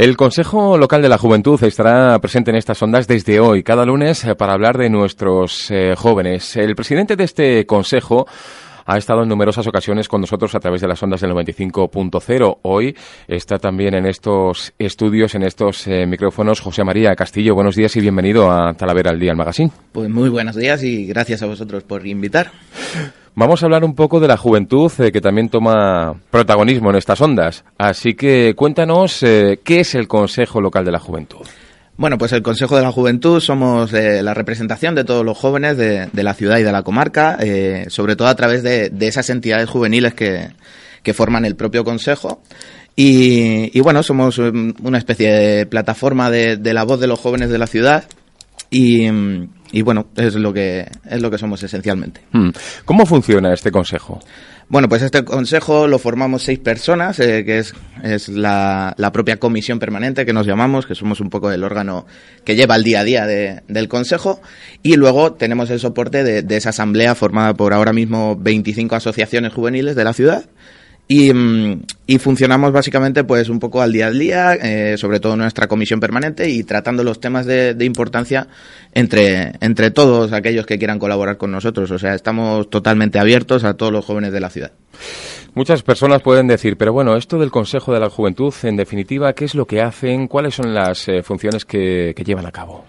El Consejo Local de la Juventud estará presente en estas ondas desde hoy, cada lunes, eh, para hablar de nuestros eh, jóvenes. El presidente de este Consejo ha estado en numerosas ocasiones con nosotros a través de las ondas del 95.0. Hoy está también en estos estudios, en estos eh, micrófonos, José María Castillo. Buenos días y bienvenido a Talavera al Día, el magazine. Pues muy buenos días y gracias a vosotros por invitar. Vamos a hablar un poco de la juventud eh, que también toma protagonismo en estas ondas. Así que cuéntanos eh, qué es el Consejo Local de la Juventud. Bueno, pues el Consejo de la Juventud somos eh, la representación de todos los jóvenes de, la ciudad y de la comarca, sobre todo a través de, esas entidades juveniles que, forman el propio Consejo. Y, bueno, somos una especie de plataforma de, de la voz de los jóvenes de la ciudad y, y bueno, es lo que es lo que somos esencialmente. Hmm. ¿Cómo funciona este consejo? Bueno, pues este consejo lo formamos seis personas, eh, que es, es la, la, propia comisión permanente que nos llamamos, que somos un poco el órgano que lleva el día a día de, del consejo, y luego tenemos el soporte de, de, esa asamblea formada por ahora mismo 25 asociaciones juveniles de la ciudad, y, mm, y, funcionamos básicamente pues un poco al día a día, eh, sobre todo nuestra comisión permanente y tratando los temas de, de, importancia entre, entre todos aquellos que quieran colaborar con nosotros. O sea, estamos totalmente abiertos a todos los jóvenes de la ciudad. Muchas personas pueden decir, pero bueno, esto del Consejo de la Juventud, en definitiva, ¿qué es lo que hacen? ¿Cuáles son las eh, funciones que, que llevan a cabo?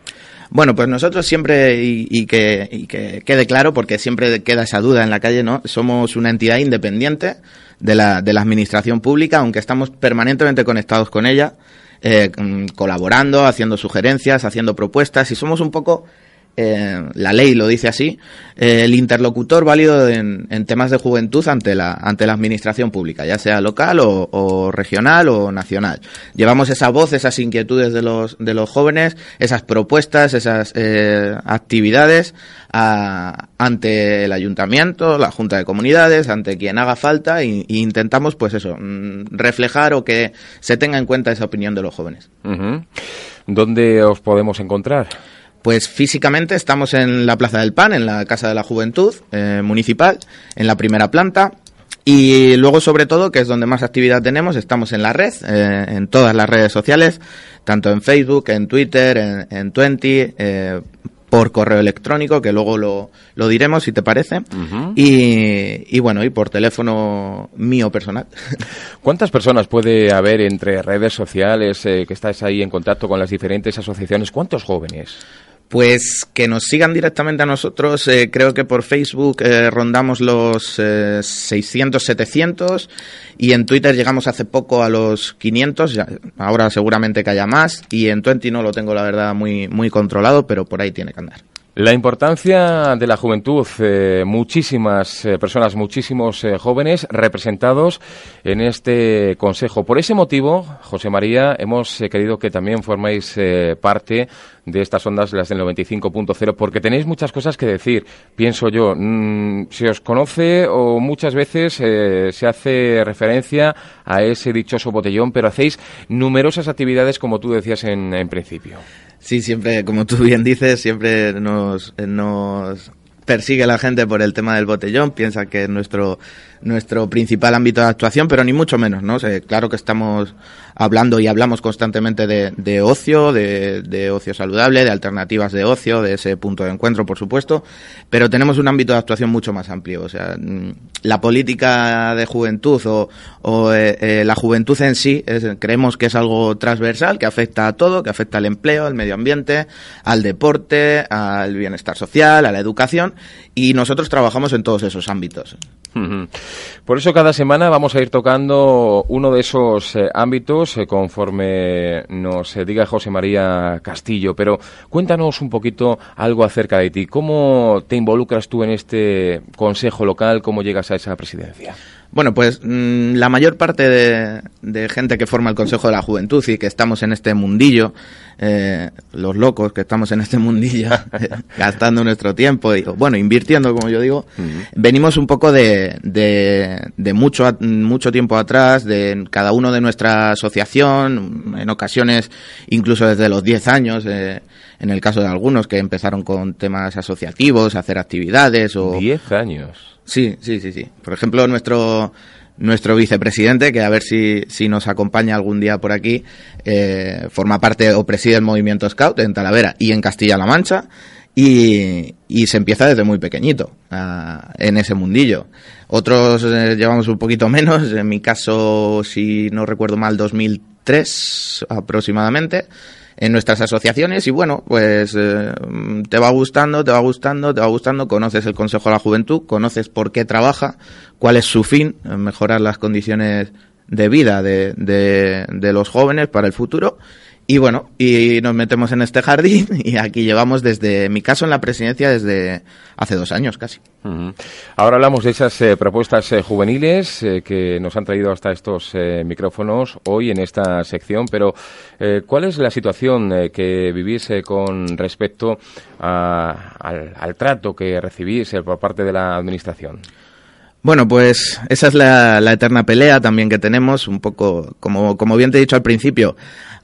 Bueno, pues nosotros siempre, y, y, que, y, que, quede claro, porque siempre queda esa duda en la calle, ¿no? Somos una entidad independiente de la, de la administración pública, aunque estamos permanentemente conectados con ella, eh, mm, colaborando, haciendo sugerencias, haciendo propuestas, y somos un poco eh, la ley lo dice así, eh, el interlocutor válido en, en, temas de juventud ante la, ante la administración pública, ya sea local o, regional o nacional. Llevamos esa voz, esas inquietudes de los, de los jóvenes, esas propuestas, esas eh, actividades a, ante el ayuntamiento, la junta de comunidades, ante quien haga falta e, intentamos pues eso, mm, reflejar o que se tenga en cuenta esa opinión de los jóvenes. ¿Dónde os podemos encontrar? Pues físicamente estamos en la Plaza del Pan, en la Casa de la Juventud eh, Municipal, en la primera planta. Y luego, sobre todo, que es donde más actividad tenemos, estamos en la red, eh, en todas las redes sociales, tanto en Facebook, en Twitter, en, en Twenty, eh, por correo electrónico, que luego lo, lo diremos si te parece, uh -huh. y, y, bueno, y por teléfono mío personal. ¿Cuántas personas puede haber entre redes sociales eh, que estáis ahí en contacto con las diferentes asociaciones? ¿Cuántos jóvenes? Pues que nos sigan directamente a nosotros, eh, creo que por Facebook eh, rondamos los eh, 600, 700 y en Twitter llegamos hace poco a los 500, ya, ahora seguramente que haya más. Y en Twenty no lo tengo la verdad muy, muy controlado, pero por ahí tiene que andar. La importancia de la juventud, eh, muchísimas eh, personas, muchísimos eh, jóvenes representados en este consejo. Por ese motivo, José María, hemos eh, querido que también forméis parte de estas ondas, las del 95.0, porque tenéis muchas cosas que decir. Pienso yo, mmm, se os conoce o muchas veces se hace referencia a ese dichoso botellón, pero hacéis numerosas actividades, como tú decías en principio. Sí, siempre, como tú bien dices, siempre nos, nos persigue la gente por el tema del botellón, piensa que es nuestro, nuestro principal ámbito de actuación, pero ni mucho menos, ¿no? O claro que estamos hablando y hablamos constantemente de, de ocio, de, de, ocio saludable, de alternativas de ocio, de ese punto de encuentro, por supuesto, pero tenemos un ámbito de actuación mucho más amplio. O sea, mm, la política de juventud o, o eh, eh, la juventud en sí, es, creemos que es algo transversal, que afecta a todo, que afecta al empleo, al medio ambiente, al deporte, al bienestar social, a la educación, y nosotros trabajamos en todos esos ámbitos. Por eso cada semana vamos a ir tocando uno de esos eh, ámbitos eh, conforme nos eh, diga José María Castillo. Pero cuéntanos un poquito algo acerca de ti. ¿Cómo te involucras tú en este consejo local? ¿Cómo llegas a esa presidencia? Bueno, pues mm, la mayor parte de, gente que forma el Consejo de la Juventud y que estamos en este mundillo, eh, los locos que estamos en este mundillo, gastando nuestro tiempo y, bueno, invirtiendo, como yo digo, venimos un poco de, de, mucho, mucho tiempo atrás, de cada uno de nuestra asociación, en ocasiones incluso desde los 10 años, eh, en el caso de algunos que empezaron con temas asociativos, hacer actividades o... 10 años. Sí, sí, sí, sí. Por ejemplo, nuestro nuestro vicepresidente, que a ver si, si nos acompaña algún día por aquí, eh, forma parte o preside el movimiento Scout en Talavera y en Castilla-La Mancha. Y, se empieza desde muy pequeñito en ese mundillo. Otros eh, llevamos un poquito menos, en mi caso, si no recuerdo mal, 2003 aproximadamente en nuestras asociaciones y bueno, pues eh, te va gustando, te va gustando, te va gustando, conoces el Consejo de la Juventud, conoces por qué trabaja, cuál es su fin, mejorar las condiciones de vida de, de los jóvenes para el futuro y bueno, y nos metemos en este jardín y aquí llevamos desde, mi caso en la presidencia, desde hace dos años casi. Ahora hablamos de esas eh, propuestas eh, juveniles eh, que nos han traído hasta estos micrófonos hoy en esta sección, pero ¿cuál es la situación que vivís con respecto al, al, trato que recibís por parte de la Administración? Bueno, pues esa es la, eterna pelea también que tenemos, un poco, como, como bien te he dicho al principio,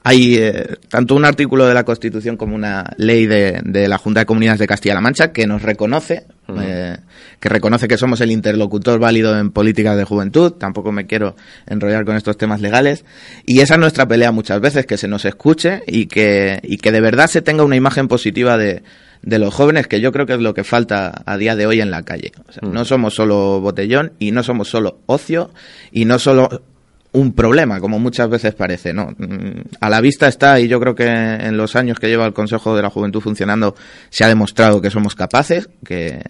hay eh, tanto un artículo de la Constitución como una ley de, de la Junta de Comunidades de Castilla-La Mancha que nos reconoce, eh, que reconoce que somos el interlocutor válido en políticas de juventud, tampoco me quiero enrollar con estos temas legales, y esa es nuestra pelea muchas veces, que se nos escuche y que, y que de verdad se tenga una imagen positiva de, de los jóvenes, que yo creo que es lo que falta a día de hoy en la calle. Mm. No somos solo botellón y no somos solo ocio y no solo un problema, como muchas veces parece, ¿no? Mm, a la vista está, y yo creo que en los años que lleva el Consejo de la Juventud funcionando se ha demostrado que somos capaces, que,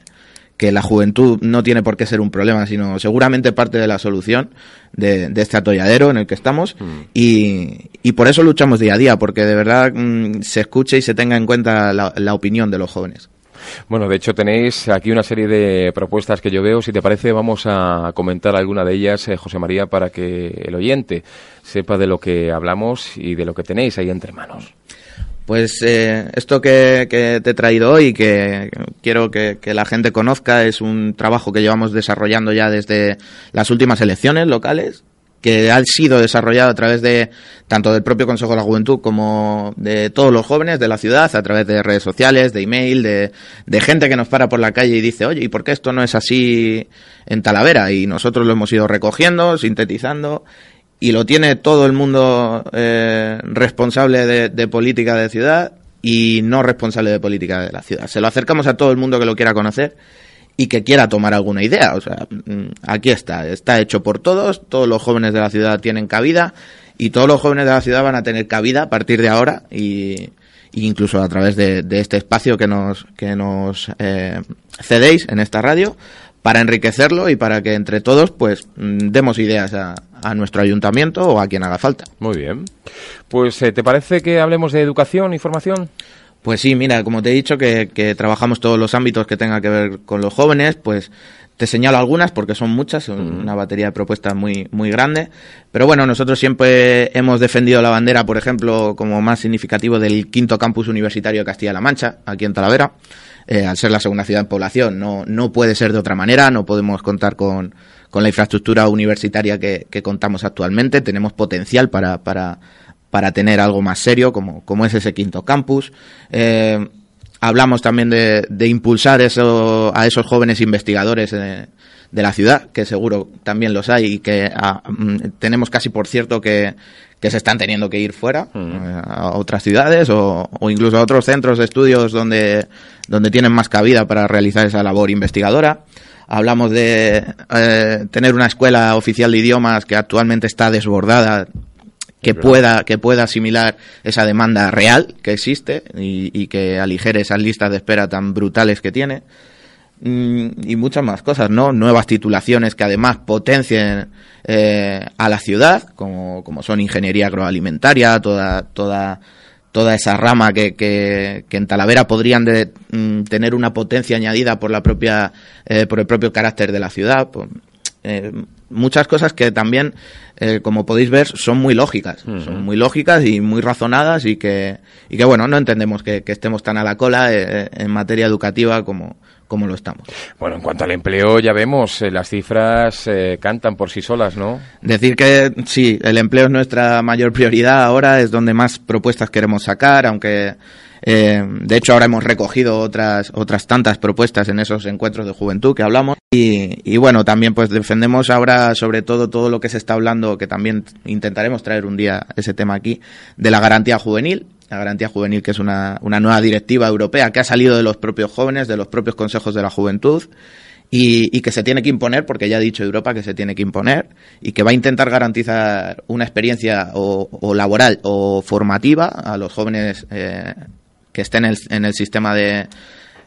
que la juventud no tiene por qué ser un problema, sino seguramente parte de la solución de, este atolladero en el que estamos mm. y, y, por eso luchamos día a día, porque de verdad mm, se escuche y se tenga en cuenta la, opinión de los jóvenes. Bueno, de hecho tenéis aquí una serie de propuestas que yo veo. Si te parece, vamos a comentar alguna de ellas, eh, José María, para que el oyente sepa de lo que hablamos y de lo que tenéis ahí entre manos. Pues eh, esto que, te he traído hoy, que quiero que, la gente conozca, es un trabajo que llevamos desarrollando ya desde las últimas elecciones locales, que ha sido desarrollado a través de tanto del propio Consejo de la Juventud como de todos los jóvenes de la ciudad, a través de redes sociales, de email, de, de gente que nos para por la calle y dice, oye, ¿y por qué esto no es así en Talavera? Y nosotros lo hemos ido recogiendo, sintetizando y lo tiene todo el mundo eh, responsable de, política de ciudad y no responsable de política de la ciudad. Se lo acercamos a todo el mundo que lo quiera conocer y que quiera tomar alguna idea. O sea, mm, aquí está, está hecho por todos, todos los jóvenes de la ciudad tienen cabida y todos los jóvenes de la ciudad van a tener cabida a partir de ahora y, incluso a través de, este espacio que nos, que nos eh, cedéis en esta radio para enriquecerlo y para que entre todos pues mm, demos ideas a, a nuestro ayuntamiento o a quien haga falta. Muy bien. Pues, eh, ¿te parece que hablemos de educación y formación? Pues sí, mira, como te he dicho que, trabajamos todos los ámbitos que tengan que ver con los jóvenes, pues te señalo algunas porque son muchas, son una batería de propuestas muy, muy grande. Pero bueno, nosotros siempre hemos defendido la bandera, por ejemplo, como más significativo del quinto campus universitario de Castilla-La Mancha, aquí en Talavera. Eh, al ser la segunda ciudad en población, no, no puede ser de otra manera, no podemos contar con, con la infraestructura universitaria que, contamos actualmente. Tenemos potencial para, para, para tener algo más serio, como, como es ese quinto campus. Eh, hablamos también de, de, impulsar eso, a esos jóvenes investigadores de, la ciudad, que seguro también los hay y que ah, mm, tenemos casi por cierto que, que se están teniendo que ir fuera eh, a otras ciudades o, o, incluso a otros centros de estudios donde, donde tienen más cabida para realizar esa labor investigadora hablamos de eh, tener una escuela oficial de idiomas que actualmente está desbordada que pueda que pueda asimilar esa demanda real que existe y, que aligere esas listas de espera tan brutales que tiene mm, y muchas más cosas, ¿no? Nuevas titulaciones que además potencien eh, a la ciudad, como, como son ingeniería agroalimentaria, toda, toda, toda esa rama que, que, en Talavera podrían de, mm, tener una potencia añadida por la propia, eh, por el propio carácter de la ciudad. Eh, muchas cosas que también, eh, como podéis ver, son muy lógicas, son muy lógicas y muy razonadas y que, y que bueno, no entendemos que, estemos tan a la cola eh, en materia educativa como, como lo estamos. Bueno, en cuanto al empleo, ya vemos, las cifras cantan por sí solas, ¿no? Decir que sí, el empleo es nuestra mayor prioridad ahora, es donde más propuestas queremos sacar, aunque eh, de hecho, ahora hemos recogido otras, otras tantas propuestas en esos encuentros de juventud que hablamos. Y, bueno, también pues defendemos ahora sobre todo todo lo que se está hablando, que también intentaremos traer un día ese tema aquí, de la garantía juvenil. La garantía juvenil, que es una, una nueva directiva europea que ha salido de los propios jóvenes, de los propios consejos de la juventud. Y, que se tiene que imponer, porque ya ha dicho Europa que se tiene que imponer, y que va a intentar garantizar una experiencia o, laboral o formativa a los jóvenes eh, que estén en el, sistema de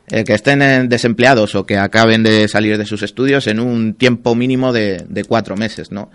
eh, que estén desempleados o que acaben de salir de sus estudios en un tiempo mínimo de, cuatro meses, ¿no?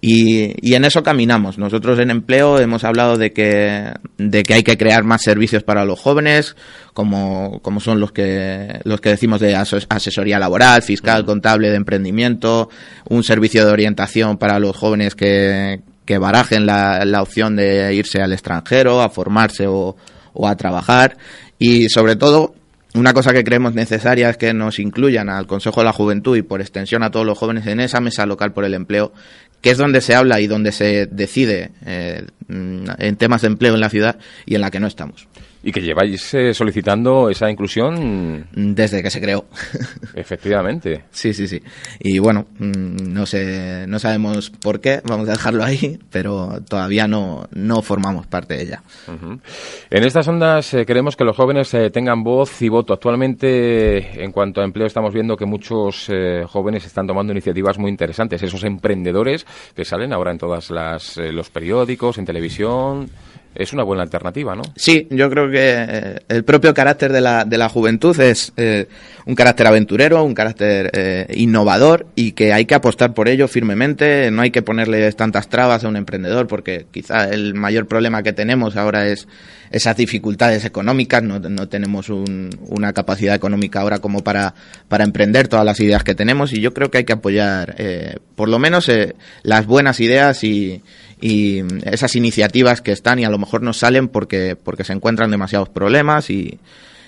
Y, en eso caminamos. Nosotros en empleo hemos hablado de que, de que hay que crear más servicios para los jóvenes, como, como son los que, los que decimos de asesoría laboral, fiscal, contable, de emprendimiento, un servicio de orientación para los jóvenes que, que barajen la, la opción de irse al extranjero, a formarse o, o a trabajar y sobre todo una cosa que creemos necesaria es que nos incluyan al Consejo de la Juventud y por extensión a todos los jóvenes en esa mesa local por el empleo, que es donde se habla y donde se decide eh, en temas de empleo en la ciudad y en la que no estamos. Y que lleváis eh, solicitando esa inclusión desde que se creó. Efectivamente. sí, sí, sí. Y bueno, mm, no sé, no sabemos por qué, vamos a dejarlo ahí, pero todavía no, no formamos parte de ella. En estas ondas eh, queremos que los jóvenes eh, tengan voz y voto. Actualmente, en cuanto a empleo, estamos viendo que muchos jóvenes están tomando iniciativas muy interesantes. Esos emprendedores que salen ahora en todos los periódicos, en televisión es una buena alternativa, ¿no? Sí, yo creo que eh, el propio carácter de la, de la juventud es eh, un carácter aventurero, un carácter eh, innovador y que hay que apostar por ello firmemente. No hay que ponerle tantas trabas a un emprendedor porque quizá el mayor problema que tenemos ahora es esas dificultades económicas. No, no tenemos una capacidad económica ahora como para, para emprender todas las ideas que tenemos y yo creo que hay que apoyar por lo menos las buenas ideas y y esas iniciativas que están y a lo mejor no salen porque, porque se encuentran demasiados problemas y,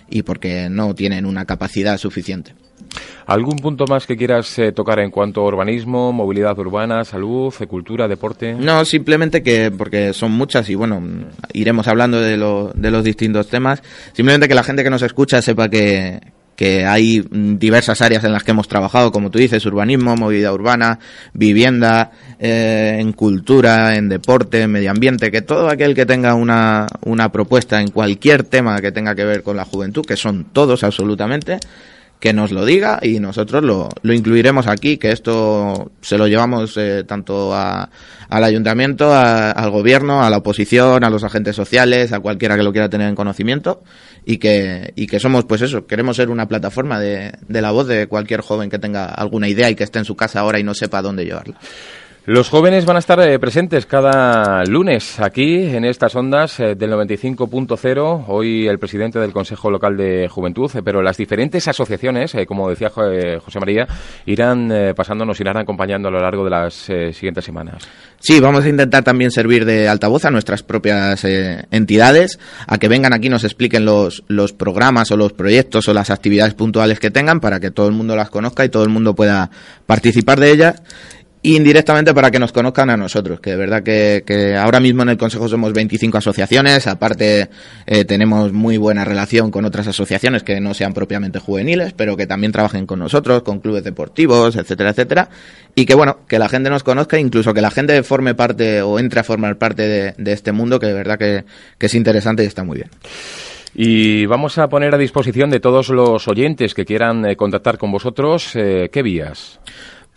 y porque no tienen una capacidad suficiente. ¿Algún punto más que quieras eh, tocar en cuanto a urbanismo, movilidad urbana, salud, cultura, deporte? No, simplemente que, porque son muchas y bueno, iremos hablando de, lo, de los distintos temas, simplemente que la gente que nos escucha sepa que, que hay diversas áreas en las que hemos trabajado, como tú dices, urbanismo, movilidad urbana, vivienda, eh, en cultura, en deporte, medio ambiente, que todo aquel que tenga una, una propuesta en cualquier tema que tenga que ver con la juventud, que son todos absolutamente, que nos lo diga y nosotros lo, lo incluiremos aquí, que esto se lo llevamos eh, tanto a, al ayuntamiento, al gobierno, a la oposición, a los agentes sociales, a cualquiera que lo quiera tener en conocimiento y que, y que somos, pues eso, queremos ser una plataforma de, de la voz de cualquier joven que tenga alguna idea y que esté en su casa ahora y no sepa dónde llevarla. Los jóvenes van a estar eh, presentes cada lunes aquí en estas ondas eh, del 95.0. Hoy el presidente del Consejo Local de Juventud, eh, pero las diferentes asociaciones, como decía José María, irán pasándonos, irán acompañando a lo largo de las siguientes semanas. Sí, vamos a intentar también servir de altavoz a nuestras propias entidades, a que vengan aquí y nos expliquen los, los programas o los proyectos o las actividades puntuales que tengan para que todo el mundo las conozca y todo el mundo pueda participar de ellas indirectamente para que nos conozcan a nosotros, que de verdad que, ahora mismo en el Consejo somos 25 asociaciones, aparte eh, tenemos muy buena relación con otras asociaciones que no sean propiamente juveniles, pero que también trabajen con nosotros, con clubes deportivos, etcétera, etcétera, y que bueno, que la gente nos conozca, incluso que la gente forme parte o entre a formar parte de, este mundo, que de verdad que, es interesante y está muy bien. Y vamos a poner a disposición de todos los oyentes que quieran eh, contactar con vosotros, eh, ¿qué vías?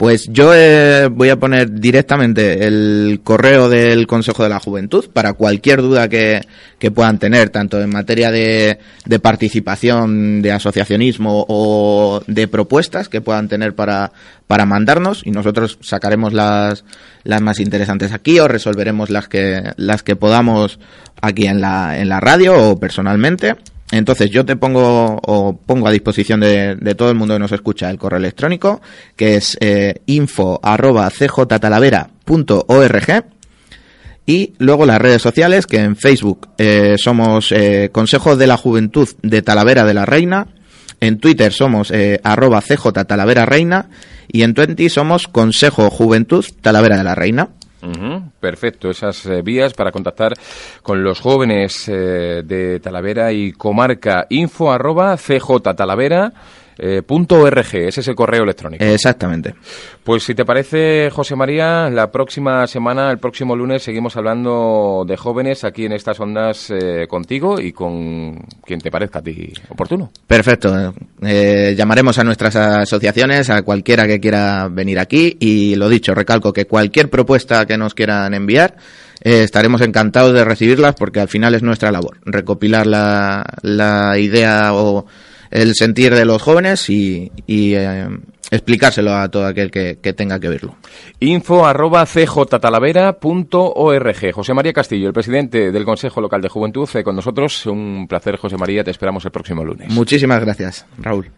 Pues yo eh, voy a poner directamente el correo del Consejo de la Juventud para cualquier duda que, que puedan tener, tanto en materia de, de, participación, de asociacionismo o de propuestas que puedan tener para, para mandarnos y nosotros sacaremos las, las más interesantes aquí o resolveremos las que, las que podamos aquí en la, en la radio o personalmente. Entonces yo te pongo o pongo a disposición de, todo el mundo que nos escucha el correo electrónico que es eh, info arroba cjtalavera.org y luego las redes sociales que en Facebook eh, somos eh, Consejo de la Juventud de Talavera de la Reina, en Twitter somos eh, arroba cjtalavera reina y en Twenty somos Consejo Juventud Talavera de la Reina. Perfecto, esas eh, vías para contactar con los jóvenes eh, de Talavera y comarca. Info arroba cjtalavera eh, punto .org, ese es el correo electrónico. Exactamente. Pues si te parece, José María, la próxima semana, el próximo lunes, seguimos hablando de jóvenes aquí en estas ondas eh, contigo y con quien te parezca a ti oportuno. Perfecto. Eh, llamaremos a nuestras asociaciones, a cualquiera que quiera venir aquí y lo dicho, recalco que cualquier propuesta que nos quieran enviar, eh, estaremos encantados de recibirlas porque al final es nuestra labor, recopilar la, la idea o el sentir de los jóvenes y, y eh, explicárselo a todo aquel que, que, tenga que verlo. Info arroba cjtalavera.org. José María Castillo, el presidente del Consejo Local de Juventud, con nosotros. Un placer, José María. Te esperamos el próximo lunes. Muchísimas gracias, Raúl.